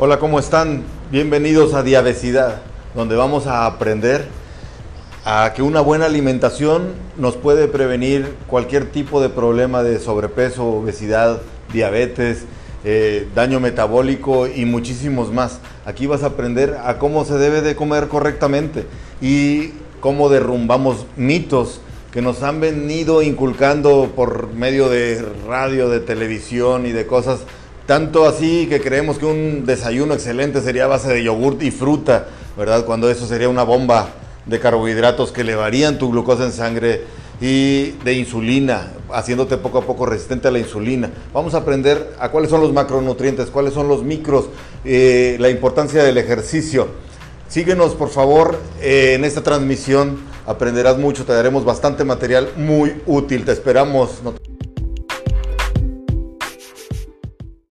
Hola, ¿cómo están? Bienvenidos a Diabesidad, donde vamos a aprender a que una buena alimentación nos puede prevenir cualquier tipo de problema de sobrepeso, obesidad, diabetes, eh, daño metabólico y muchísimos más. Aquí vas a aprender a cómo se debe de comer correctamente y cómo derrumbamos mitos que nos han venido inculcando por medio de radio, de televisión y de cosas, tanto así que creemos que un desayuno excelente sería a base de yogurt y fruta, ¿verdad? Cuando eso sería una bomba de carbohidratos que elevarían tu glucosa en sangre y de insulina, haciéndote poco a poco resistente a la insulina. Vamos a aprender a cuáles son los macronutrientes, cuáles son los micros, eh, la importancia del ejercicio. Síguenos por favor eh, en esta transmisión, aprenderás mucho, te daremos bastante material muy útil, te esperamos.